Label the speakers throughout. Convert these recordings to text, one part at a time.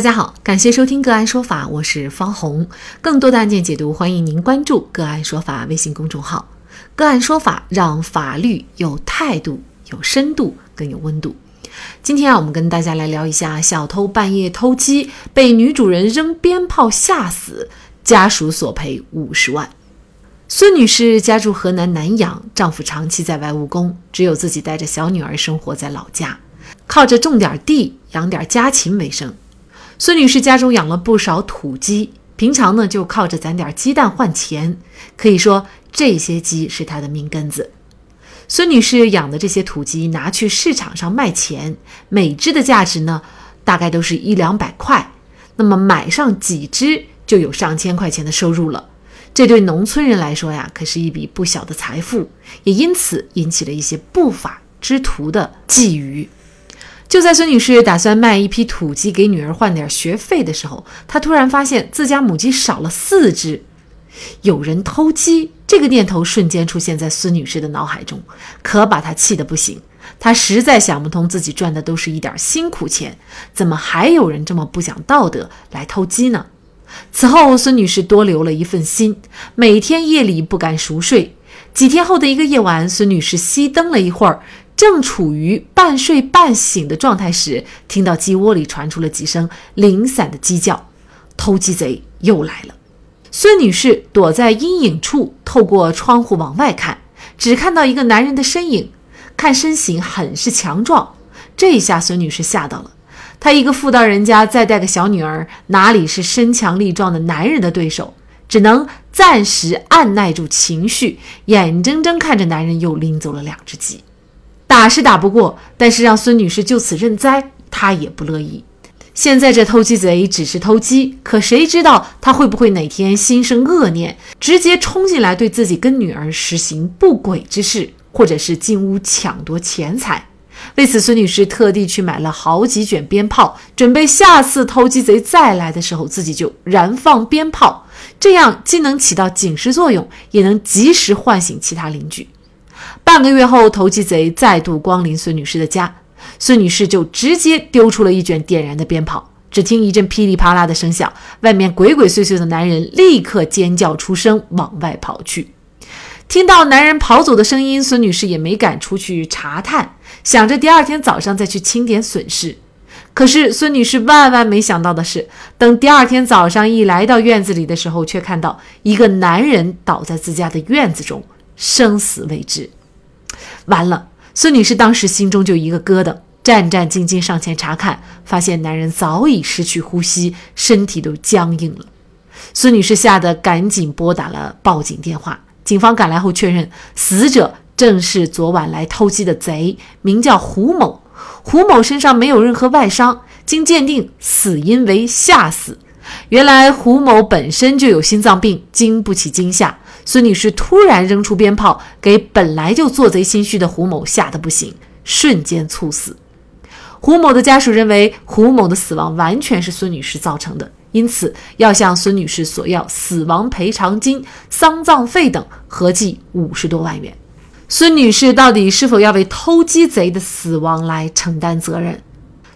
Speaker 1: 大家好，感谢收听个案说法，我是方红。更多的案件解读，欢迎您关注个案说法微信公众号。个案说法让法律有态度、有深度、更有温度。今天啊，我们跟大家来聊一下小偷半夜偷鸡，被女主人扔鞭炮吓死，家属索赔五十万。孙女士家住河南南阳，丈夫长期在外务工，只有自己带着小女儿生活在老家，靠着种点地、养点家禽为生。孙女士家中养了不少土鸡，平常呢就靠着攒点鸡蛋换钱，可以说这些鸡是她的命根子。孙女士养的这些土鸡拿去市场上卖钱，每只的价值呢大概都是一两百块，那么买上几只就有上千块钱的收入了。这对农村人来说呀，可是一笔不小的财富，也因此引起了一些不法之徒的觊觎。就在孙女士打算卖一批土鸡给女儿换点学费的时候，她突然发现自家母鸡少了四只，有人偷鸡，这个念头瞬间出现在孙女士的脑海中，可把她气得不行。她实在想不通，自己赚的都是一点辛苦钱，怎么还有人这么不讲道德来偷鸡呢？此后，孙女士多留了一份心，每天夜里不敢熟睡。几天后的一个夜晚，孙女士熄灯了一会儿。正处于半睡半醒的状态时，听到鸡窝里传出了几声零散的鸡叫，偷鸡贼又来了。孙女士躲在阴影处，透过窗户往外看，只看到一个男人的身影，看身形很是强壮。这一下孙女士吓到了，她一个妇道人家，再带个小女儿，哪里是身强力壮的男人的对手？只能暂时按耐住情绪，眼睁睁看着男人又拎走了两只鸡。打是打不过，但是让孙女士就此认栽，她也不乐意。现在这偷鸡贼只是偷鸡，可谁知道他会不会哪天心生恶念，直接冲进来对自己跟女儿实行不轨之事，或者是进屋抢夺钱财？为此，孙女士特地去买了好几卷鞭炮，准备下次偷鸡贼再来的时候，自己就燃放鞭炮，这样既能起到警示作用，也能及时唤醒其他邻居。半个月后，投机贼再度光临孙女士的家，孙女士就直接丢出了一卷点燃的鞭炮。只听一阵噼里啪啦的声响，外面鬼鬼祟祟的男人立刻尖叫出声，往外跑去。听到男人跑走的声音，孙女士也没敢出去查探，想着第二天早上再去清点损失。可是孙女士万万没想到的是，等第二天早上一来到院子里的时候，却看到一个男人倒在自家的院子中。生死未知，完了！孙女士当时心中就一个疙瘩，战战兢兢上前查看，发现男人早已失去呼吸，身体都僵硬了。孙女士吓得赶紧拨打了报警电话。警方赶来后确认，死者正是昨晚来偷鸡的贼，名叫胡某。胡某身上没有任何外伤，经鉴定，死因为吓死。原来胡某本身就有心脏病，经不起惊吓。孙女士突然扔出鞭炮，给本来就做贼心虚的胡某吓得不行，瞬间猝死。胡某的家属认为胡某的死亡完全是孙女士造成的，因此要向孙女士索要死亡赔偿金、丧葬费等，合计五十多万元。孙女士到底是否要为偷鸡贼的死亡来承担责任？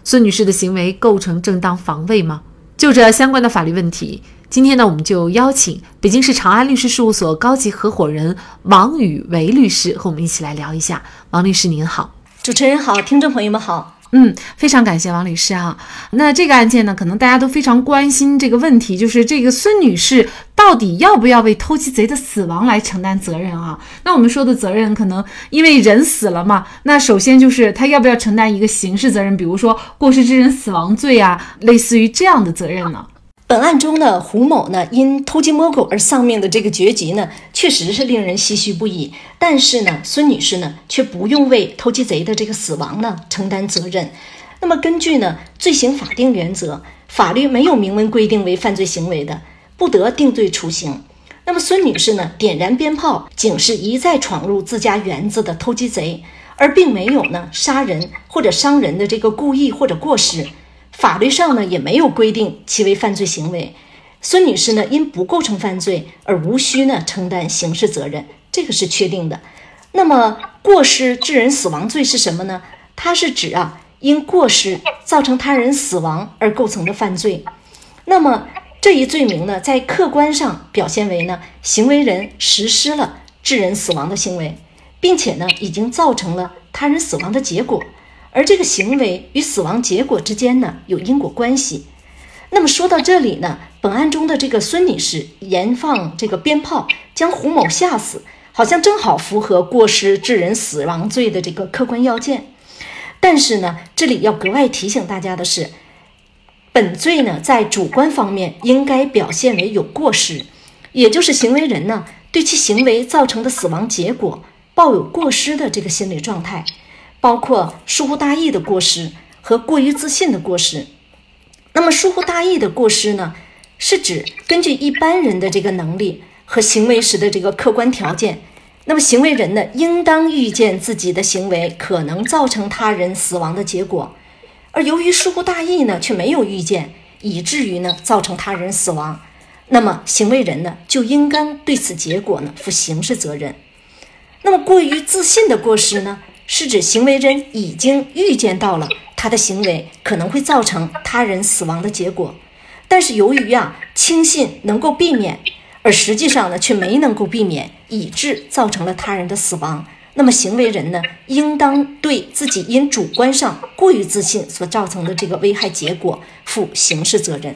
Speaker 1: 孙女士的行为构成正当防卫吗？就这相关的法律问题。今天呢，我们就邀请北京市长安律师事务所高级合伙人王宇维律师和我们一起来聊一下。王律师您好，
Speaker 2: 主持人好，听众朋友们好。
Speaker 1: 嗯，非常感谢王律师啊。那这个案件呢，可能大家都非常关心这个问题，就是这个孙女士到底要不要为偷鸡贼的死亡来承担责任啊？那我们说的责任，可能因为人死了嘛，那首先就是她要不要承担一个刑事责任，比如说过失致人死亡罪啊，类似于这样的责任呢？
Speaker 2: 本案中呢，胡某呢因偷鸡摸狗而丧命的这个绝局呢，确实是令人唏嘘不已。但是呢，孙女士呢却不用为偷鸡贼的这个死亡呢承担责任。那么根据呢罪行法定原则，法律没有明文规定为犯罪行为的，不得定罪处刑。那么孙女士呢点燃鞭炮，仅是一再闯入自家园子的偷鸡贼，而并没有呢杀人或者伤人的这个故意或者过失。法律上呢也没有规定其为犯罪行为，孙女士呢因不构成犯罪而无需呢承担刑事责任，这个是确定的。那么过失致人死亡罪是什么呢？它是指啊因过失造成他人死亡而构成的犯罪。那么这一罪名呢，在客观上表现为呢，行为人实施了致人死亡的行为，并且呢，已经造成了他人死亡的结果，而这个行为与死亡结果之间呢，有因果关系。那么说到这里呢，本案中的这个孙女士燃放这个鞭炮将胡某吓死，好像正好符合过失致人死亡罪的这个客观要件。但是呢，这里要格外提醒大家的是，本罪呢在主观方面应该表现为有过失，也就是行为人呢对其行为造成的死亡结果抱有过失的这个心理状态，包括疏忽大意的过失和过于自信的过失。那么疏忽大意的过失呢，是指根据一般人的这个能力和行为时的这个客观条件，那么行为人呢，应当预见自己的行为可能造成他人死亡的结果，而由于疏忽大意呢，却没有预见，以至于呢造成他人死亡，那么行为人呢就应当对此结果呢负刑事责任。那么过于自信的过失呢，是指行为人已经预见到了。他的行为可能会造成他人死亡的结果，但是由于啊轻信能够避免，而实际上呢却没能够避免，以致造成了他人的死亡。那么行为人呢，应当对自己因主观上过于自信所造成的这个危害结果负刑事责任。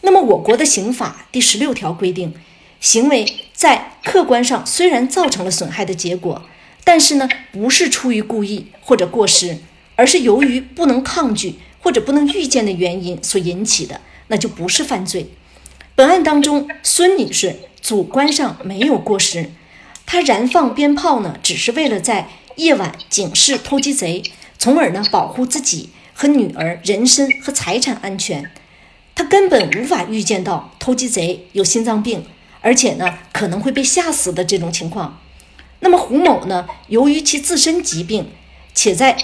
Speaker 2: 那么我国的刑法第十六条规定，行为在客观上虽然造成了损害的结果，但是呢不是出于故意或者过失。而是由于不能抗拒或者不能预见的原因所引起的，那就不是犯罪。本案当中，孙女士主观上没有过失，她燃放鞭炮呢，只是为了在夜晚警示偷鸡贼，从而呢保护自己和女儿人身和财产安全。她根本无法预见到偷鸡贼有心脏病，而且呢可能会被吓死的这种情况。那么胡某呢，由于其自身疾病，且在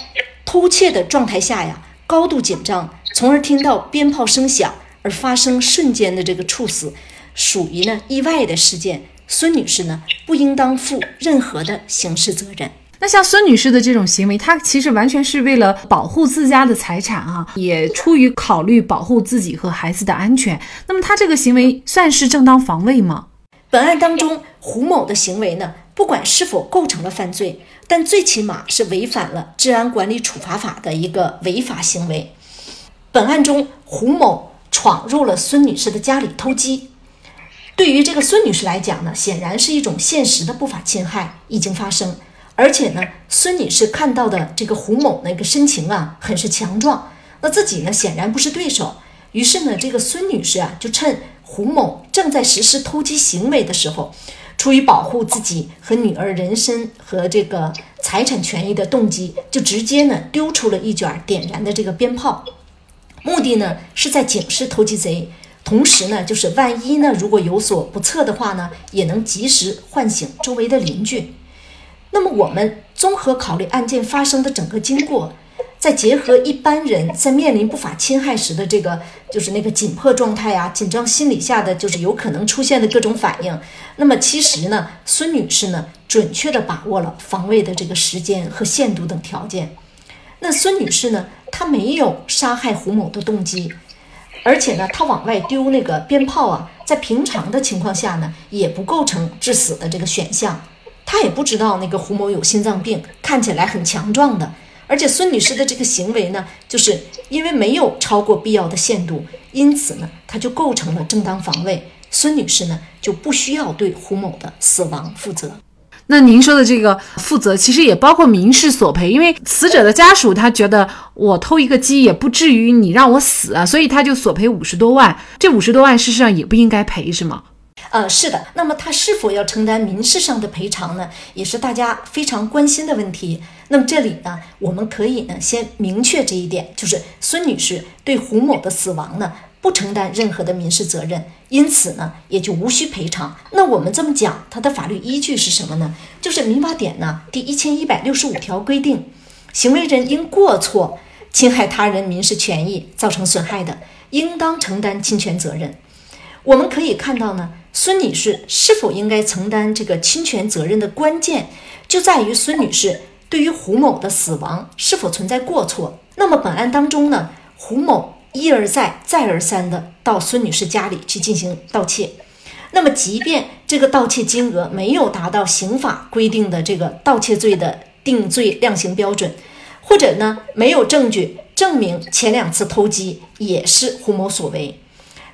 Speaker 2: 偷窃的状态下呀，高度紧张，从而听到鞭炮声响而发生瞬间的这个猝死，属于呢意外的事件。孙女士呢不应当负任何的刑事责任。
Speaker 1: 那像孙女士的这种行为，她其实完全是为了保护自家的财产啊，也出于考虑保护自己和孩子的安全。那么她这个行为算是正当防卫吗？
Speaker 2: 本案当中，胡某的行为呢，不管是否构成了犯罪。但最起码是违反了治安管理处罚法的一个违法行为。本案中，胡某闯入了孙女士的家里偷鸡，对于这个孙女士来讲呢，显然是一种现实的不法侵害已经发生。而且呢，孙女士看到的这个胡某那个身形啊，很是强壮，那自己呢显然不是对手。于是呢，这个孙女士啊，就趁胡某正在实施偷鸡行为的时候。出于保护自己和女儿人身和这个财产权益的动机，就直接呢丢出了一卷点燃的这个鞭炮，目的呢是在警示偷鸡贼，同时呢就是万一呢如果有所不测的话呢，也能及时唤醒周围的邻居。那么我们综合考虑案件发生的整个经过。再结合一般人在面临不法侵害时的这个，就是那个紧迫状态啊，紧张心理下的就是有可能出现的各种反应。那么其实呢，孙女士呢，准确的把握了防卫的这个时间和限度等条件。那孙女士呢，她没有杀害胡某的动机，而且呢，她往外丢那个鞭炮啊，在平常的情况下呢，也不构成致死的这个选项。她也不知道那个胡某有心脏病，看起来很强壮的。而且孙女士的这个行为呢，就是因为没有超过必要的限度，因此呢，她就构成了正当防卫。孙女士呢，就不需要对胡某的死亡负责。
Speaker 1: 那您说的这个负责，其实也包括民事索赔，因为死者的家属他觉得我偷一个鸡也不至于你让我死啊，所以他就索赔五十多万。这五十多万事实上也不应该赔，是吗？
Speaker 2: 呃，是的。那么他是否要承担民事上的赔偿呢？也是大家非常关心的问题。那么这里呢，我们可以呢先明确这一点，就是孙女士对胡某的死亡呢不承担任何的民事责任，因此呢也就无需赔偿。那我们这么讲，它的法律依据是什么呢？就是民法典呢第一千一百六十五条规定，行为人因过错侵害他人民事权益造成损害的，应当承担侵权责任。我们可以看到呢。孙女士是否应该承担这个侵权责任的关键，就在于孙女士对于胡某的死亡是否存在过错。那么本案当中呢，胡某一而再、再而三的到孙女士家里去进行盗窃。那么，即便这个盗窃金额没有达到刑法规定的这个盗窃罪的定罪量刑标准，或者呢没有证据证明前两次偷鸡也是胡某所为，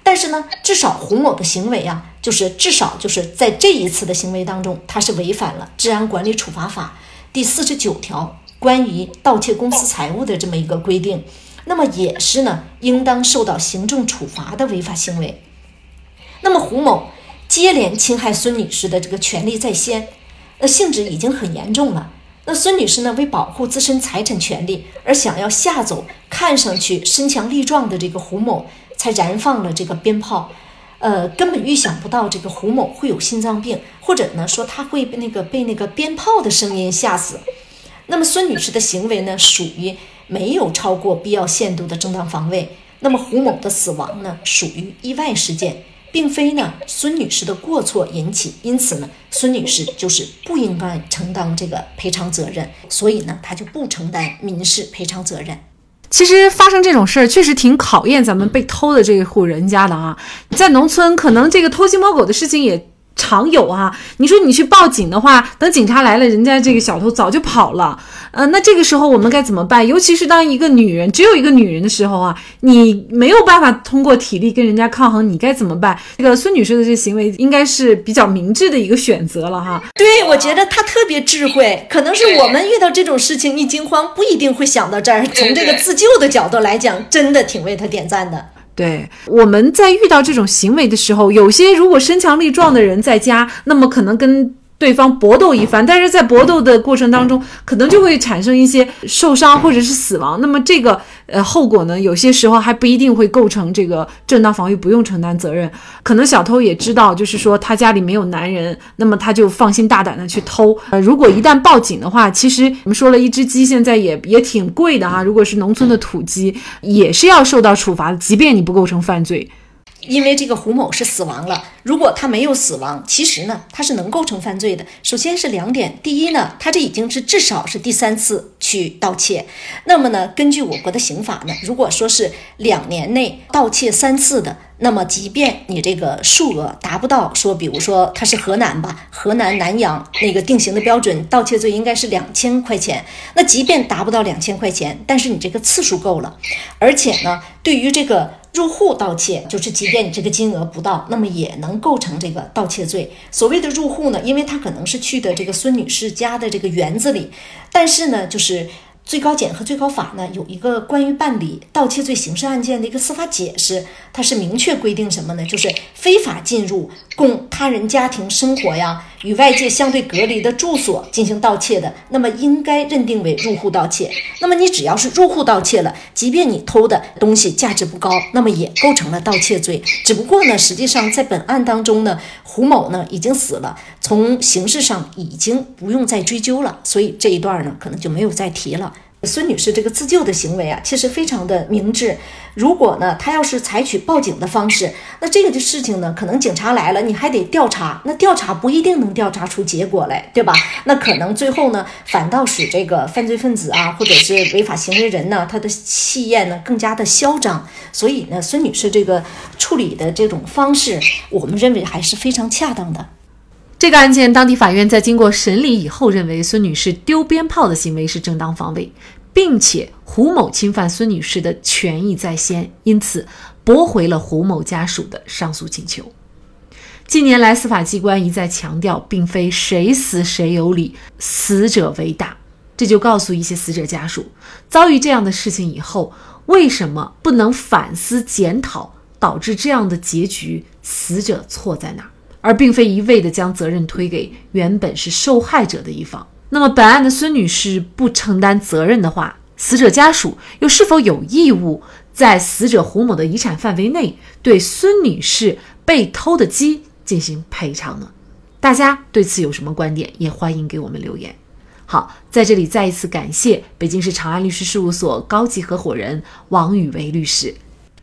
Speaker 2: 但是呢，至少胡某的行为啊，就是至少就是在这一次的行为当中，他是违反了《治安管理处罚法》第四十九条关于盗窃公私财物的这么一个规定，那么也是呢应当受到行政处罚的违法行为。那么胡某。接连侵害孙女士的这个权利在先，那性质已经很严重了。那孙女士呢，为保护自身财产权利而想要吓走看上去身强力壮的这个胡某，才燃放了这个鞭炮。呃，根本预想不到这个胡某会有心脏病，或者呢说他会被那个被那个鞭炮的声音吓死。那么孙女士的行为呢，属于没有超过必要限度的正当防卫。那么胡某的死亡呢，属于意外事件。并非呢孙女士的过错引起，因此呢孙女士就是不应该承担这个赔偿责任，所以呢她就不承担民事赔偿责任。
Speaker 1: 其实发生这种事儿确实挺考验咱们被偷的这一户人家的啊，在农村可能这个偷鸡摸狗的事情也。常有啊，你说你去报警的话，等警察来了，人家这个小偷早就跑了。呃，那这个时候我们该怎么办？尤其是当一个女人只有一个女人的时候啊，你没有办法通过体力跟人家抗衡，你该怎么办？这个孙女士的这行为应该是比较明智的一个选择了哈。
Speaker 2: 对，我觉得她特别智慧，可能是我们遇到这种事情一惊慌，不一定会想到这儿。从这个自救的角度来讲，真的挺为她点赞的。
Speaker 1: 对，我们在遇到这种行为的时候，有些如果身强力壮的人在家，那么可能跟。对方搏斗一番，但是在搏斗的过程当中，可能就会产生一些受伤或者是死亡。那么这个呃后果呢，有些时候还不一定会构成这个正当防御，不用承担责任。可能小偷也知道，就是说他家里没有男人，那么他就放心大胆的去偷。呃，如果一旦报警的话，其实我们说了一只鸡现在也也挺贵的哈，如果是农村的土鸡，也是要受到处罚的，即便你不构成犯罪。
Speaker 2: 因为这个胡某是死亡了，如果他没有死亡，其实呢他是能构成犯罪的。首先是两点，第一呢，他这已经是至少是第三次去盗窃。那么呢，根据我国的刑法呢，如果说是两年内盗窃三次的，那么即便你这个数额达不到，说比如说他是河南吧，河南南阳那个定刑的标准，盗窃罪应该是两千块钱。那即便达不到两千块钱，但是你这个次数够了，而且呢，对于这个。入户盗窃就是，即便你这个金额不到，那么也能构成这个盗窃罪。所谓的入户呢，因为他可能是去的这个孙女士家的这个园子里，但是呢，就是。最高检和最高法呢有一个关于办理盗窃罪刑事案件的一个司法解释，它是明确规定什么呢？就是非法进入供他人家庭生活呀，与外界相对隔离的住所进行盗窃的，那么应该认定为入户盗窃。那么你只要是入户盗窃了，即便你偷的东西价值不高，那么也构成了盗窃罪。只不过呢，实际上在本案当中呢，胡某呢已经死了，从刑事上已经不用再追究了，所以这一段呢可能就没有再提了。孙女士这个自救的行为啊，其实非常的明智。如果呢，她要是采取报警的方式，那这个的事情呢，可能警察来了，你还得调查，那调查不一定能调查出结果来，对吧？那可能最后呢，反倒使这个犯罪分子啊，或者是违法行为人呢，他的气焰呢更加的嚣张。所以呢，孙女士这个处理的这种方式，我们认为还是非常恰当的。
Speaker 1: 这个案件，当地法院在经过审理以后，认为孙女士丢鞭炮的行为是正当防卫，并且胡某侵犯孙女士的权益在先，因此驳回了胡某家属的上诉请求。近年来，司法机关一再强调，并非谁死谁有理，死者为大。这就告诉一些死者家属，遭遇这样的事情以后，为什么不能反思检讨，导致这样的结局？死者错在哪儿？而并非一味地将责任推给原本是受害者的一方。那么，本案的孙女士不承担责任的话，死者家属又是否有义务在死者胡某的遗产范围内对孙女士被偷的鸡进行赔偿呢？大家对此有什么观点？也欢迎给我们留言。好，在这里再一次感谢北京市长安律师事务所高级合伙人王宇维律师。